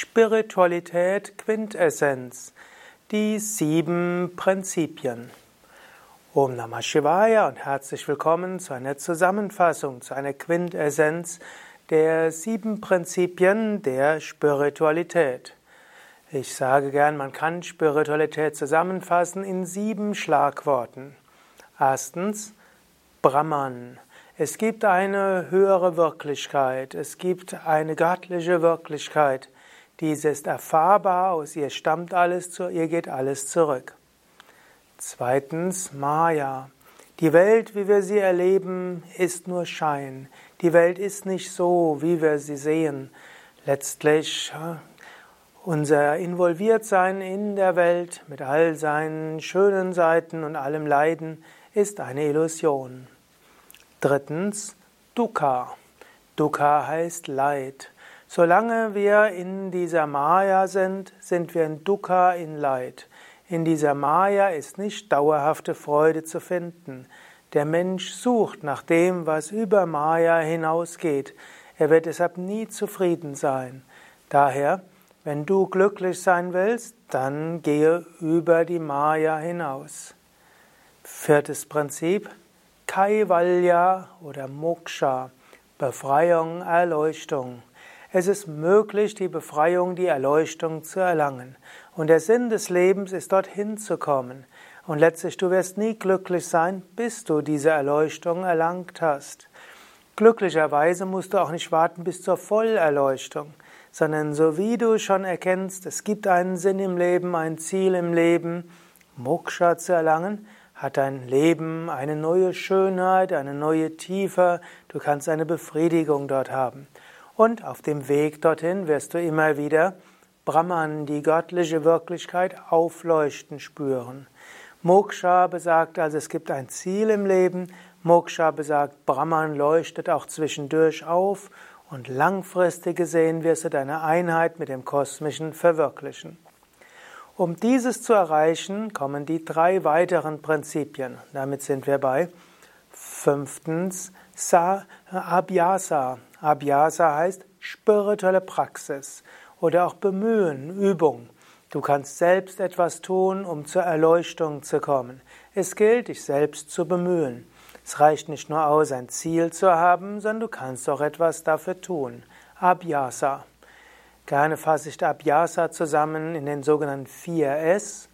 Spiritualität Quintessenz. Die sieben Prinzipien. Om Namah Shivaya und herzlich willkommen zu einer Zusammenfassung, zu einer Quintessenz der sieben Prinzipien der Spiritualität. Ich sage gern, man kann Spiritualität zusammenfassen in sieben Schlagworten. Erstens Brahman. Es gibt eine höhere Wirklichkeit, es gibt eine göttliche Wirklichkeit. Diese ist erfahrbar, aus ihr stammt alles, zu ihr geht alles zurück. Zweitens Maya. Die Welt, wie wir sie erleben, ist nur Schein. Die Welt ist nicht so, wie wir sie sehen. Letztlich unser Involviertsein in der Welt mit all seinen schönen Seiten und allem Leiden ist eine Illusion. Drittens, Dukkha. Dukkha heißt Leid. Solange wir in dieser Maya sind, sind wir in Dukkha, in Leid. In dieser Maya ist nicht dauerhafte Freude zu finden. Der Mensch sucht nach dem, was über Maya hinausgeht. Er wird deshalb nie zufrieden sein. Daher, wenn du glücklich sein willst, dann gehe über die Maya hinaus. Viertes Prinzip, Kaivalya oder Moksha, Befreiung, Erleuchtung. Es ist möglich, die Befreiung, die Erleuchtung zu erlangen. Und der Sinn des Lebens ist, dorthin zu kommen. Und letztlich, du wirst nie glücklich sein, bis du diese Erleuchtung erlangt hast. Glücklicherweise musst du auch nicht warten bis zur Vollerleuchtung, sondern so wie du schon erkennst, es gibt einen Sinn im Leben, ein Ziel im Leben, Moksha zu erlangen, hat dein Leben eine neue Schönheit, eine neue Tiefe, du kannst eine Befriedigung dort haben. Und auf dem Weg dorthin wirst du immer wieder Brahman, die göttliche Wirklichkeit, aufleuchten spüren. Moksha besagt also, es gibt ein Ziel im Leben. Moksha besagt, Brahman leuchtet auch zwischendurch auf und langfristig gesehen wirst du deine Einheit mit dem Kosmischen verwirklichen. Um dieses zu erreichen, kommen die drei weiteren Prinzipien. Damit sind wir bei fünftens Sa Abhyasa. Abhyasa heißt spirituelle Praxis oder auch Bemühen, Übung. Du kannst selbst etwas tun, um zur Erleuchtung zu kommen. Es gilt, dich selbst zu bemühen. Es reicht nicht nur aus, ein Ziel zu haben, sondern du kannst auch etwas dafür tun. Abhyasa. Gerne fasse ich Abhyasa zusammen in den sogenannten 4S,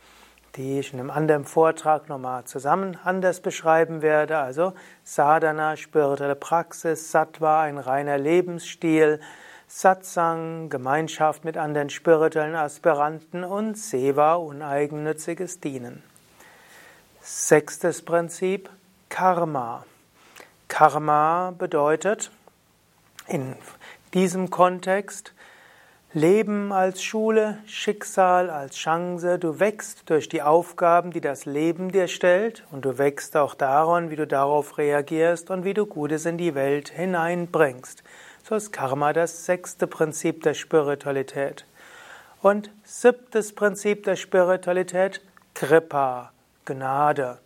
die ich in einem anderen Vortrag nochmal zusammen anders beschreiben werde. Also Sadhana, spirituelle Praxis, Sattva, ein reiner Lebensstil, Satsang, Gemeinschaft mit anderen spirituellen Aspiranten und Seva, uneigennütziges Dienen. Sechstes Prinzip, Karma. Karma bedeutet in diesem Kontext Leben als Schule, Schicksal als Chance, du wächst durch die Aufgaben, die das Leben dir stellt und du wächst auch daran, wie du darauf reagierst und wie du Gutes in die Welt hineinbringst. So ist Karma das sechste Prinzip der Spiritualität. Und siebtes Prinzip der Spiritualität, Kripa, Gnade.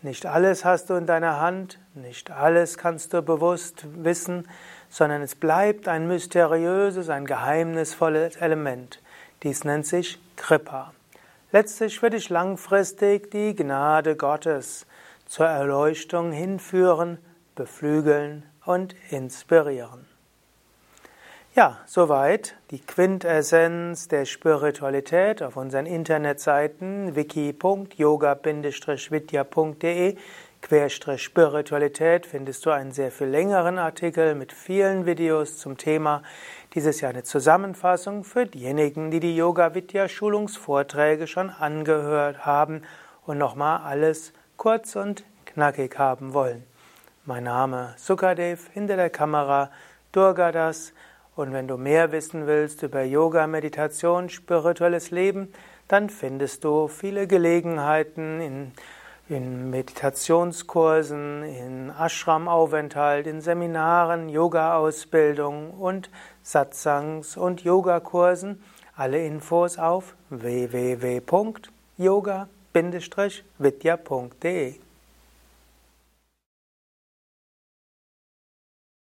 Nicht alles hast du in deiner Hand, nicht alles kannst du bewusst wissen, sondern es bleibt ein mysteriöses, ein geheimnisvolles Element. Dies nennt sich Kripa. Letztlich wird dich langfristig die Gnade Gottes zur Erleuchtung hinführen, beflügeln und inspirieren. Ja, soweit die Quintessenz der Spiritualität auf unseren Internetseiten wiki.yoga-vidya.de Querstrich-Spiritualität findest du einen sehr viel längeren Artikel mit vielen Videos zum Thema. Dieses Jahr eine Zusammenfassung für diejenigen, die die Yoga Vidya Schulungsvorträge schon angehört haben und nochmal alles kurz und knackig haben wollen. Mein Name Sukadev, hinter der Kamera Durgadas und wenn du mehr wissen willst über Yoga, Meditation, spirituelles Leben, dann findest du viele Gelegenheiten in in Meditationskursen, in Ashram-Aufenthalt, in Seminaren, Yoga-Ausbildung und Satsangs und Yogakursen. Alle Infos auf www.yoga-vidya.de